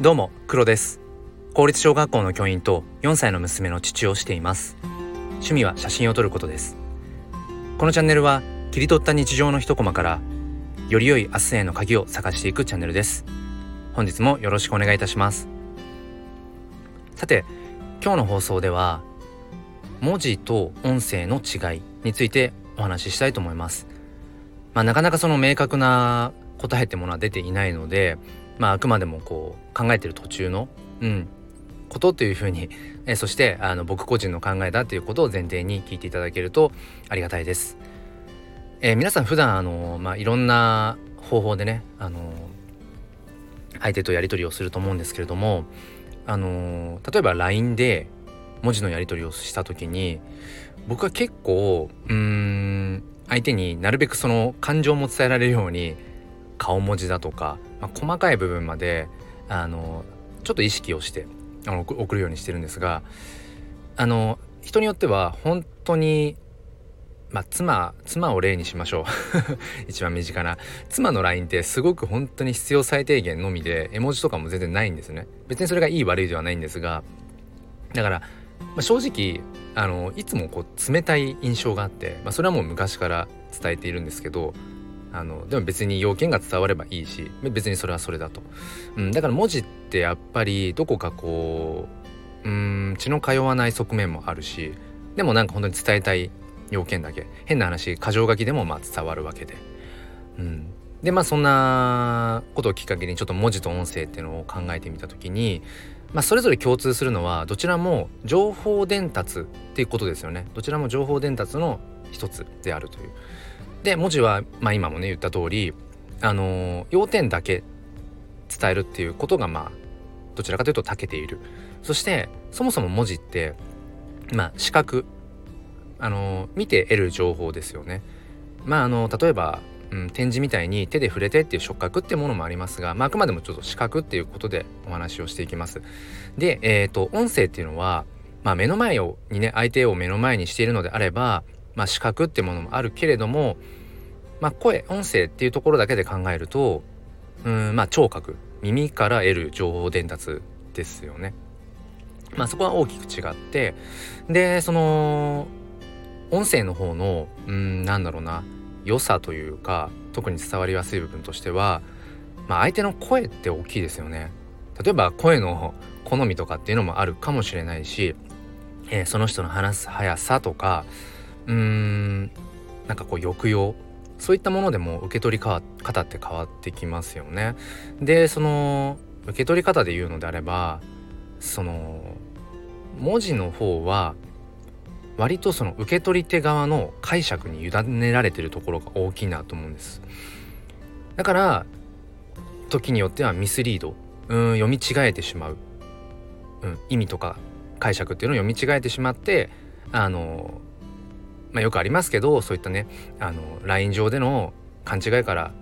どうも黒です。公立小学校の教員と4歳の娘の父をしています。趣味は写真を撮ることです。このチャンネルは切り取った日常の一コマからより良い明日への鍵を探していくチャンネルです。本日もよろしくお願いいたします。さて今日の放送では文字と音声の違いについてお話ししたいと思います。まあ、なかなかその明確な答えってものは出ていないのでまあ、あくまでもこう考えてる途中の、うん、ことというふうに、えそしてあの僕個人の考えだということを前提に聞いていただけるとありがたいです。えー、皆さん普段あの、まあ、いろんな方法でねあの相手とやり取りをすると思うんですけれどもあの例えば LINE で文字のやり取りをした時に僕は結構うん相手になるべくその感情も伝えられるように顔文字だとかまあ、細かい部分まであのちょっと意識をしてあの送るようにしてるんですがあの人によっては本当にまあ妻妻を例にしましょう。一番身近な。妻の LINE ってすごく本当に必要最低限のみで絵文字とかも全然ないんですね。別にそれがいい悪いではないんですがだから、まあ、正直あのいつもこう冷たい印象があって、まあ、それはもう昔から伝えているんですけどあのでも別に要件が伝わればいいし別にそれはそれだと、うん、だから文字ってやっぱりどこかこううん血の通わない側面もあるしでもなんか本当に伝えたい要件だけ。変な話箇条書きでもまあ伝わるわけで、うん、でまあそんなことをきっかけにちょっと文字と音声っていうのを考えてみた時に、まあ、それぞれ共通するのはどちらも情報伝達っていうことですよね。どちらも情報伝達の一つであるという。で文字は、まあ、今もね言った通りあの要点だけ伝えるっていうことがまあどちらかというと長けている。そしてそもそも文字ってまあ視覚あの見て得る情報ですよね。まああの例えば、うん、展示みたいに手で触れてっていう触覚ってものもありますが、まあ、あくまでもちょっと視覚っていうことでお話をしていきます。でえっ、と音声っていうのはまあ目の前をにね相手を目の前にしているのであればまあ、視覚ってものもあるけれども、まあ、声音声っていうところだけで考えるとうんまあ聴覚耳から得る情報伝達ですよね。まあそこは大きく違ってでその音声の方のうんなんだろうな良さというか特に伝わりやすい部分としては、まあ、相手の声って大きいですよね。例えば声の好みとかっていうのもあるかもしれないし、えー、その人の話す速さとかうーんなんかこう抑揚そういったものでも受け取り方って変わってきますよね。でその受け取り方で言うのであればその文字の方は割とその受け取り手側の解釈に委ねられてるところが大きいなと思うんです。だから時によってはミスリードうん読み違えてしまう、うん、意味とか解釈っていうのを読み違えてしまってあのまあ、よくありますけどそういったねあの LINE 上での勘違いから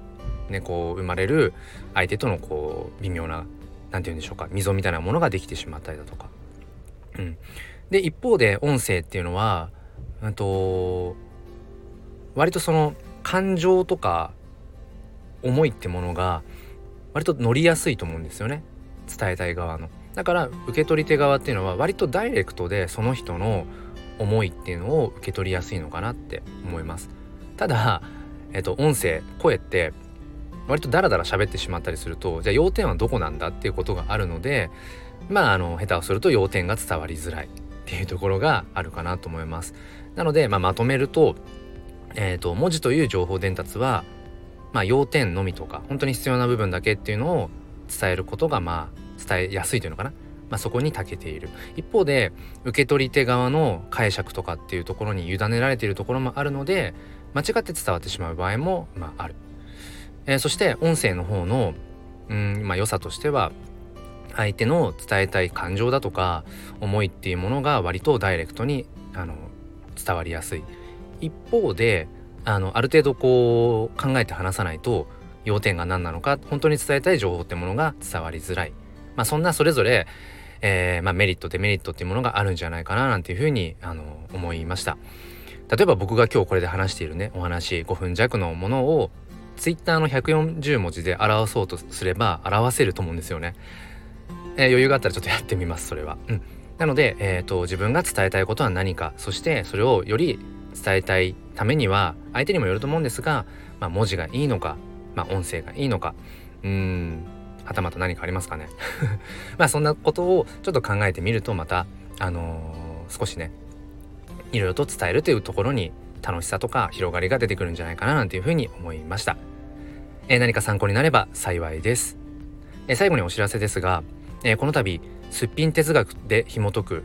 ねこう生まれる相手とのこう微妙な何て言うんでしょうか溝みたいなものができてしまったりだとか。うん、で一方で音声っていうのは、うんと、割とその感情とか思いってものが割と乗りやすいと思うんですよね伝えたい側の。だから受け取り手側っていうのは割とダイレクトでその人の思いっていうのを受け取りやすいのかなって思います。ただ、えっと、音声声って割とダラダラ喋ってしまったりするとじゃあ要点はどこなんだっていうことがあるのでまああの下手をすると要点が伝わりづらいっていうところがあるかなと思います。なので、まあ、まとめると,、えーと、文字という情報伝達は、まあ、要点のみとか本当に必要な部分だけっていうのを伝えることがまあ伝えやすいというのかな。まあ、そこに長けている。一方で受け取り手側の解釈とかっていうところに委ねられているところもあるので間違って伝わってしまう場合も、まあ、ある、えー、そして音声の方のうん、まあ、良さとしては相手の伝えたい感情だとか思いっていうものが割とダイレクトにあの伝わりやすい。一方であのある程度こう考えて話さないと要点が何なのか本当に伝えたい情報ってものが伝わりづらい。まあそんなそれぞれえー、まあ、メリットデメリットっていうものがあるんじゃないかななんていうふうにあの思いました。例えば僕が今日これで話しているねお話5分弱のものを Twitter の140文字で表そうとすれば表せると思うんですよね。えー、余裕があったらちょっとやってみますそれは。うん、なので、えーと、自分が伝えたいことは何かそしてそれをより伝えたいためには相手にもよると思うんですが、まあ、文字がいいのか、まあ、音声がいいのか。うん。はたまた何かありますかね？まあそんなことをちょっと考えてみるとまたあのー、少しねいろいろと伝えるというところに楽しさとか広がりが出てくるんじゃないかななんていうふうに思いました、えー、何か参考になれば幸いです、えー、最後にお知らせですが、えー、この度すっぴん哲学で紐解く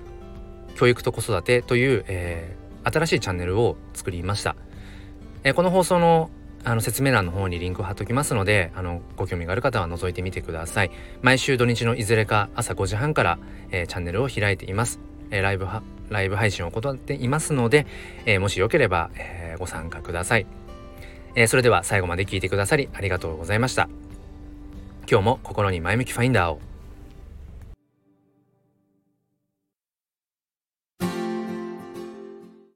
教育と子育てという、えー、新しいチャンネルを作りました、えー、この放送のあの説明欄の方にリンクを貼っときますのであのご興味がある方は覗いてみてください。毎週土日のいずれか朝5時半から、えー、チャンネルを開いています、えー、ライブライブ配信を行っていますので、えー、もしよければ、えご参加ください、えそれでは最後まで聞いてくださりありがとうございました。今日も心に前向きファインダーを。